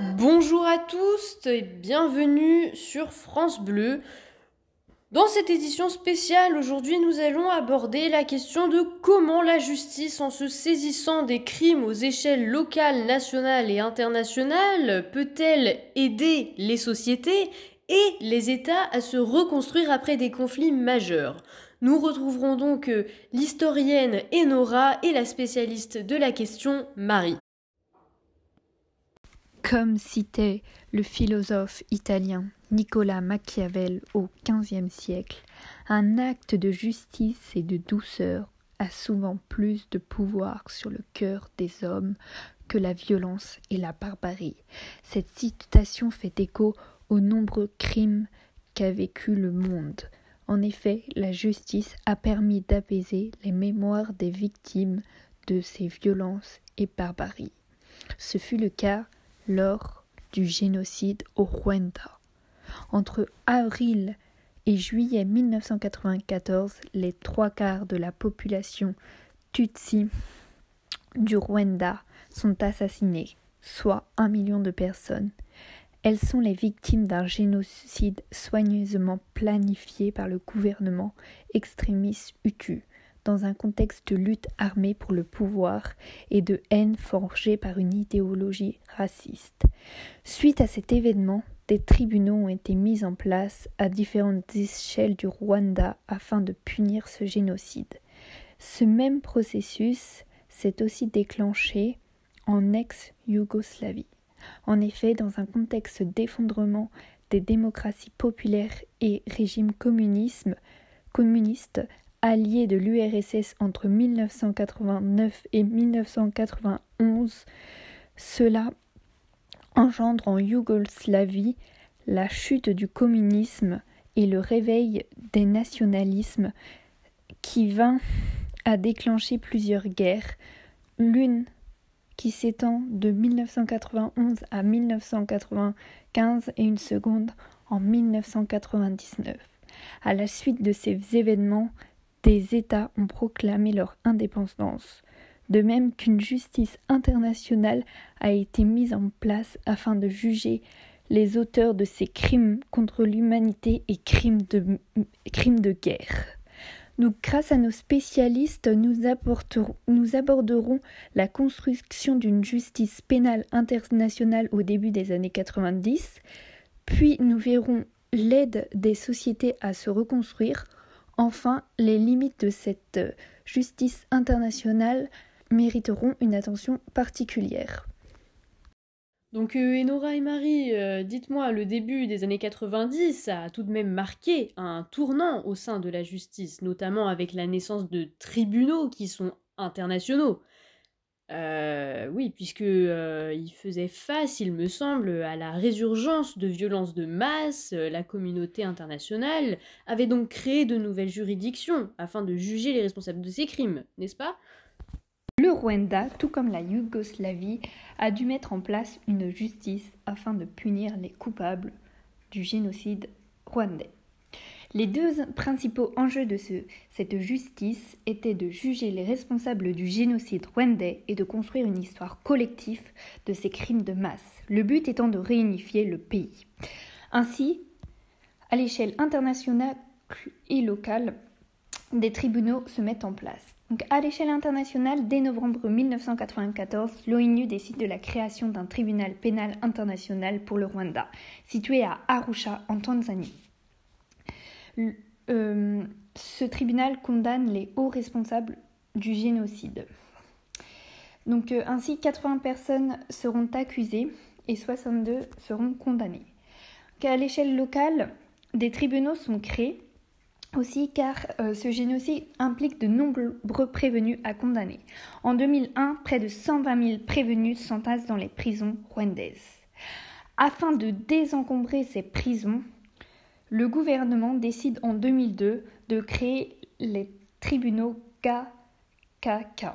Bonjour à tous et bienvenue sur France Bleu. Dans cette édition spéciale, aujourd'hui, nous allons aborder la question de comment la justice, en se saisissant des crimes aux échelles locales, nationales et internationales, peut-elle aider les sociétés et les États à se reconstruire après des conflits majeurs. Nous retrouverons donc euh, l'historienne Enora et la spécialiste de la question Marie. Comme citait le philosophe italien Nicolas Machiavel au XVe siècle, un acte de justice et de douceur a souvent plus de pouvoir sur le cœur des hommes que la violence et la barbarie. Cette citation fait écho aux nombreux crimes qu'a vécu le monde. En effet, la justice a permis d'apaiser les mémoires des victimes de ces violences et barbaries. Ce fut le cas lors du génocide au Rwanda. Entre avril et juillet 1994, les trois quarts de la population Tutsi du Rwanda sont assassinés, soit un million de personnes. Elles sont les victimes d'un génocide soigneusement planifié par le gouvernement extrémiste Hutu, dans un contexte de lutte armée pour le pouvoir et de haine forgée par une idéologie raciste. Suite à cet événement, des tribunaux ont été mis en place à différentes échelles du Rwanda afin de punir ce génocide. Ce même processus s'est aussi déclenché en ex-Yougoslavie. En effet, dans un contexte d'effondrement des démocraties populaires et régime communisme, communiste alliés de l'URSS entre 1989 et 1991, cela engendre en Yougoslavie la chute du communisme et le réveil des nationalismes qui vint à déclencher plusieurs guerres, l'une qui s'étend de 1991 à 1995 et une seconde en 1999. À la suite de ces événements, des États ont proclamé leur indépendance de même qu'une justice internationale a été mise en place afin de juger les auteurs de ces crimes contre l'humanité et crimes de, crimes de guerre. Donc, grâce à nos spécialistes, nous, nous aborderons la construction d'une justice pénale internationale au début des années 90, puis nous verrons l'aide des sociétés à se reconstruire, enfin les limites de cette justice internationale mériteront une attention particulière. Donc euh, Enora et Marie, euh, dites-moi, le début des années 90 a tout de même marqué un tournant au sein de la justice, notamment avec la naissance de tribunaux qui sont internationaux. Euh, oui, puisque il faisait face, il me semble, à la résurgence de violences de masse, la communauté internationale avait donc créé de nouvelles juridictions afin de juger les responsables de ces crimes, n'est-ce pas? Le Rwanda, tout comme la Yougoslavie, a dû mettre en place une justice afin de punir les coupables du génocide rwandais. Les deux principaux enjeux de cette justice étaient de juger les responsables du génocide rwandais et de construire une histoire collective de ces crimes de masse, le but étant de réunifier le pays. Ainsi, à l'échelle internationale et locale, des tribunaux se mettent en place. Donc, à l'échelle internationale, dès novembre 1994, l'ONU décide de la création d'un tribunal pénal international pour le Rwanda, situé à Arusha, en Tanzanie. Euh, ce tribunal condamne les hauts responsables du génocide. Donc, euh, ainsi, 80 personnes seront accusées et 62 seront condamnées. à l'échelle locale, des tribunaux sont créés aussi car euh, ce génocide implique de nombreux prévenus à condamner. En 2001, près de 120 000 prévenus s'entassent dans les prisons rwandaises. Afin de désencombrer ces prisons, le gouvernement décide en 2002 de créer les tribunaux KKK.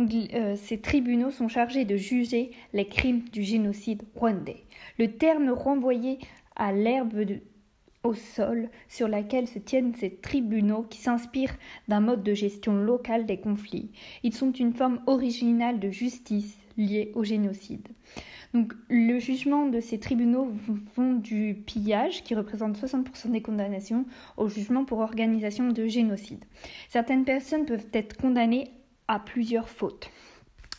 Euh, ces tribunaux sont chargés de juger les crimes du génocide rwandais. Le terme renvoyé à l'herbe au sol sur laquelle se tiennent ces tribunaux qui s'inspirent d'un mode de gestion local des conflits. Ils sont une forme originale de justice liée au génocide. Donc, le jugement de ces tribunaux vont du pillage, qui représente 60% des condamnations, au jugement pour organisation de génocide. Certaines personnes peuvent être condamnées à plusieurs fautes.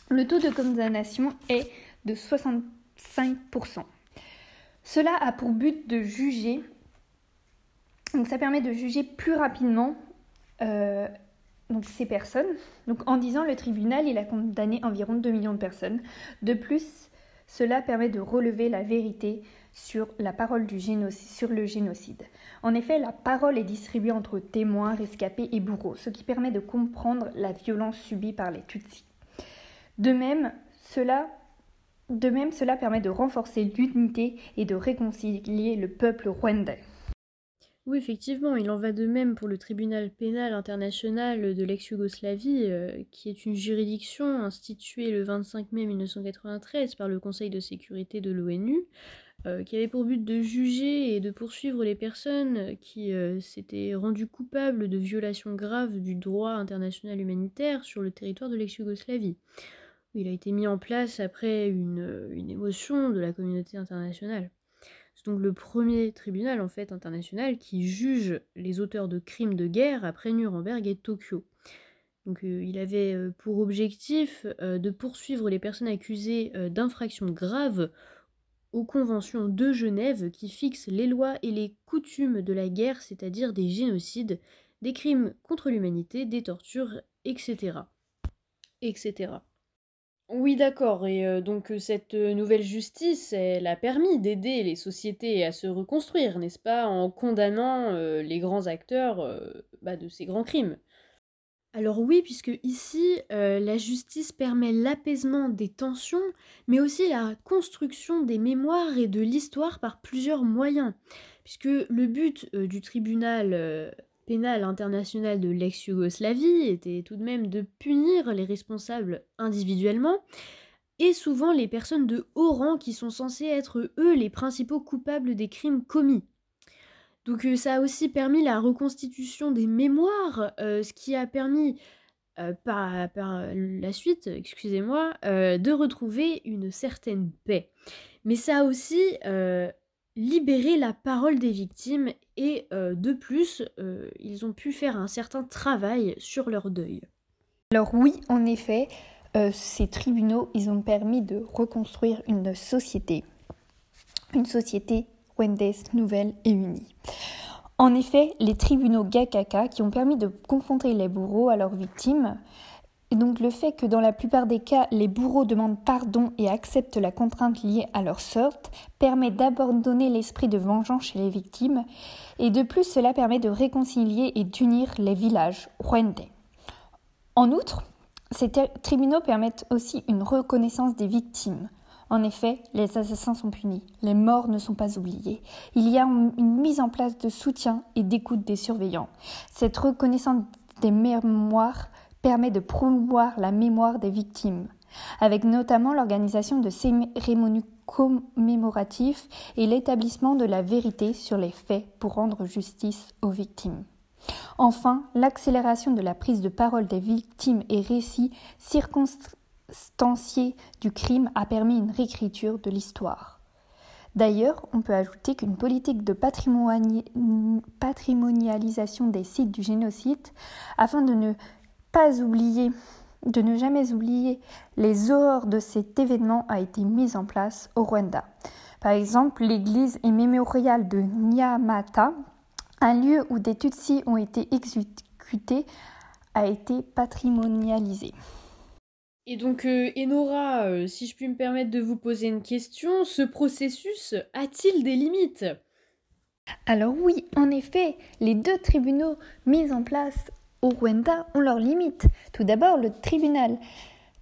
Le taux de condamnation est de 65%. Cela a pour but de juger, donc ça permet de juger plus rapidement euh, ces personnes. Donc en disant le tribunal, il a condamné environ 2 millions de personnes. De plus, cela permet de relever la vérité sur la parole du génocide, le génocide. En effet, la parole est distribuée entre témoins, rescapés et bourreaux, ce qui permet de comprendre la violence subie par les Tutsis. De même, cela permet de renforcer l'unité et de réconcilier le peuple rwandais. Oui, effectivement, il en va de même pour le tribunal pénal international de l'ex-Yougoslavie, euh, qui est une juridiction instituée le 25 mai 1993 par le Conseil de sécurité de l'ONU, euh, qui avait pour but de juger et de poursuivre les personnes qui euh, s'étaient rendues coupables de violations graves du droit international humanitaire sur le territoire de l'ex-Yougoslavie. Il a été mis en place après une, une émotion de la communauté internationale. Donc le premier tribunal en fait international qui juge les auteurs de crimes de guerre après Nuremberg et Tokyo. Donc euh, il avait euh, pour objectif euh, de poursuivre les personnes accusées d'infractions graves aux conventions de Genève qui fixent les lois et les coutumes de la guerre, c'est-à-dire des génocides, des crimes contre l'humanité, des tortures, etc. etc. Oui, d'accord. Et euh, donc euh, cette euh, nouvelle justice, elle a permis d'aider les sociétés à se reconstruire, n'est-ce pas, en condamnant les grands acteurs bah, de ces grands crimes? Alors oui, puisque ici, la justice permet l'apaisement des tensions, mais aussi la construction des mémoires et de l'histoire par plusieurs moyens. Puisque le but du tribunal pénal international de l'ex-Yougoslavie était tout de même de punir les responsables individuellement, et souvent les personnes de haut rang qui sont censées être eux les principaux coupables des crimes commis. Donc euh, ça a aussi permis la reconstitution des mémoires, euh, ce qui a permis euh, par, la suite, excusez-moi, de retrouver une certaine paix. Mais ça a aussi libérer la parole des victimes et euh, de plus, euh, ils ont pu faire un certain travail sur leur deuil. Alors oui, en effet, euh, ces tribunaux, ils ont permis de reconstruire une société, une société rwandaise nouvelle et unie. En effet, les tribunaux Gakaka qui ont permis de confronter les bourreaux à leurs victimes, et donc le fait que dans la plupart des cas, les bourreaux demandent pardon et acceptent la contrainte liée à leur sorte, permet d'abandonner l'esprit de vengeance chez les victimes, et de plus cela permet de réconcilier et d'unir les villages rwandais. En outre, ces tribunaux permettent aussi une reconnaissance des victimes. En effet, les assassins sont punis, les morts ne sont pas oubliés. Il y a une mise en place de soutien et d'écoute des surveillants. Cette reconnaissance des mémoires permet de promouvoir la mémoire des victimes, avec notamment l'organisation de cérémonies commémoratives et l'établissement de la vérité sur les faits pour rendre justice aux victimes. Enfin, l'accélération de la prise de parole des victimes et récits circonstanciés du crime a permis une réécriture de l'histoire. D'ailleurs, on peut ajouter qu'une politique de patrimonialisation des sites du génocide, afin de ne pas oublier, de ne jamais oublier les horreurs de cet événement a été mise en place au Rwanda. Par exemple, l'église et mémorial de Nyamata, un lieu où des Tutsis ont été exécutés, a été patrimonialisé. Et donc, euh, Enora, euh, si je puis me permettre de vous poser une question, ce processus a-t-il des limites? Alors oui, en effet, les deux tribunaux mis en place Rwanda ont leurs limites. Tout d'abord, le tribunal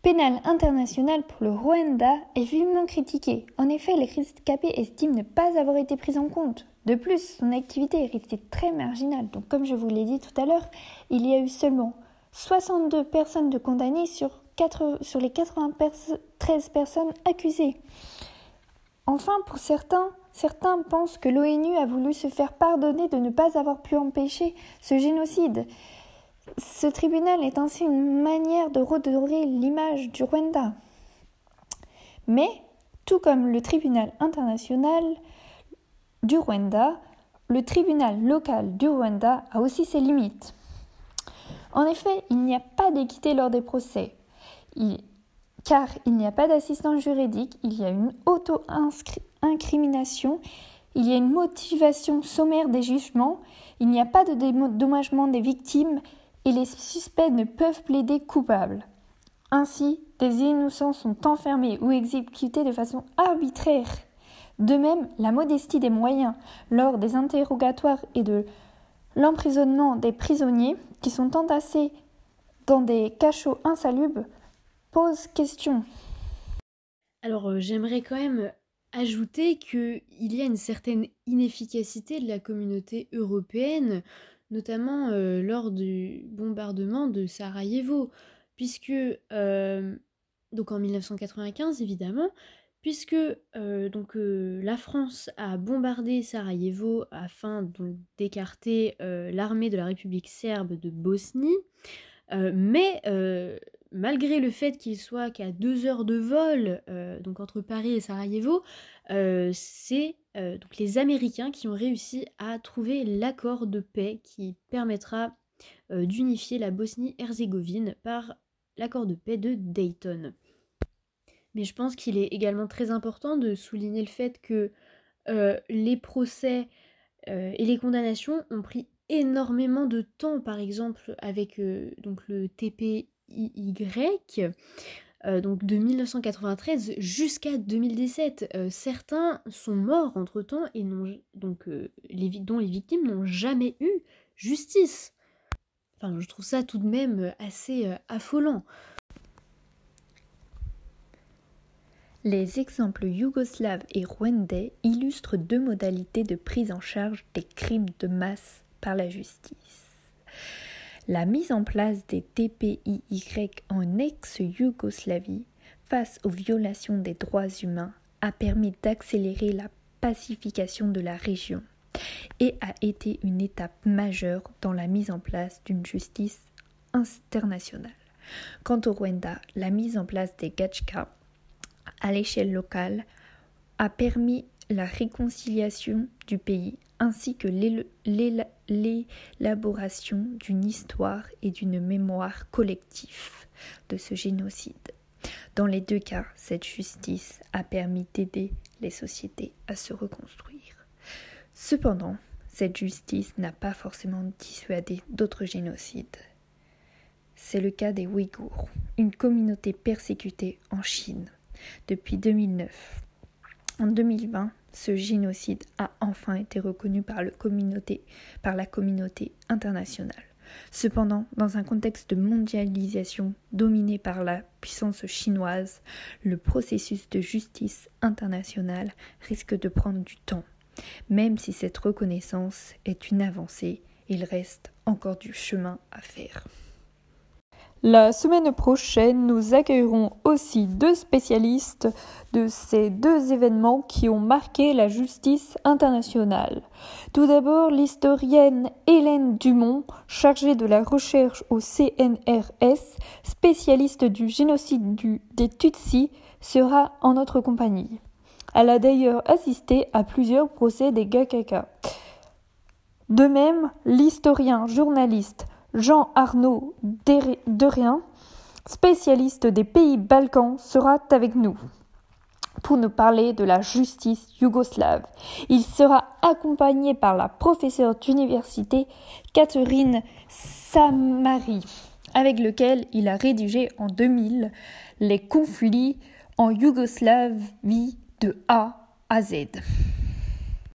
pénal international pour le Rwanda est vivement critiqué. En effet, les rescapés estiment ne pas avoir été pris en compte. De plus, son activité est restée très marginale. Donc, comme je vous l'ai dit tout à l'heure, il y a eu seulement 62 personnes de condamnées sur les 93 personnes accusées. Enfin, pour certains, certains pensent que l'ONU a voulu se faire pardonner de ne pas avoir pu empêcher ce génocide. Ce tribunal est ainsi une manière de redorer l'image du Rwanda. Mais Tout comme le tribunal international du Rwanda, le tribunal local du Rwanda a aussi ses limites. En effet, il n'y a pas d'équité lors des procès. car il n'y a pas d'assistance juridique, il y a une auto-incrimination, il y a une motivation sommaire des jugements, il n'y a pas de dédommagement des victimes et les suspects ne peuvent plaider coupables. Ainsi, des innocents sont enfermés ou exécutés de façon arbitraire. De même, la modestie des moyens lors des interrogatoires et de l'emprisonnement des prisonniers qui sont entassés dans des cachots insalubres pose question. Alors euh, j'aimerais quand même ajouter qu'il y a une certaine inefficacité de la communauté européenne, notamment euh, lors du bombardement de Sarajevo, puisque, euh, donc en 1995 évidemment, puisque euh, donc, la France a bombardé Sarajevo afin d'écarter l'armée de la République serbe de Bosnie, mais malgré le fait qu'il soit qu'à deux heures de vol, donc entre Paris et Sarajevo, c'est donc les Américains qui ont réussi à trouver l'accord de paix qui permettra d'unifier la Bosnie-Herzégovine par l'accord de paix de Dayton. Mais je pense qu'il est également très important de souligner le fait que euh, les procès euh, et les condamnations ont pris énormément de temps, par exemple avec euh, donc le TPIY, donc de 1993 jusqu'à 2017. certains sont morts entre-temps et donc, les, dont les victimes n'ont jamais eu justice. Enfin, je trouve ça tout de même assez affolant. Les exemples yougoslaves et rwandais illustrent deux modalités de prise en charge des crimes de masse par la justice. La mise en place des TPIY en ex-Yougoslavie face aux violations des droits humains a permis d'accélérer la pacification de la région et a été une étape majeure dans la mise en place d'une justice internationale. Quant au Rwanda, la mise en place des Gachka à l'échelle locale a permis la réconciliation du pays ainsi que l'élaboration d'une histoire et d'une mémoire collective de ce génocide. Dans les deux cas, cette justice a permis d'aider les sociétés à se reconstruire. Cependant, cette justice n'a pas forcément dissuadé d'autres génocides. C'est le cas des Ouïghours, une communauté persécutée en Chine depuis 2009. En 2020, ce génocide a enfin été reconnu par, la communauté internationale. Cependant, dans un contexte de mondialisation dominé par la puissance chinoise, le processus de justice internationale risque de prendre du temps. Même si cette reconnaissance est une avancée, il reste encore du chemin à faire. La semaine prochaine, nous accueillerons aussi deux spécialistes de ces deux événements qui ont marqué la justice internationale. Tout d'abord, l'historienne Hélène Dumont, chargée de la recherche au CNRS, spécialiste du génocide des Tutsis, sera en notre compagnie. Elle a d'ailleurs assisté à plusieurs procès des Gakaka. De même, l'historien journaliste Jean Arnaud Derrien, spécialiste des pays Balkans, sera avec nous pour nous parler de la justice yougoslave. Il sera accompagné par la professeure d'université Catherine Samari, avec lequel il a rédigé en 2000 les conflits en Yougoslavie de A à Z.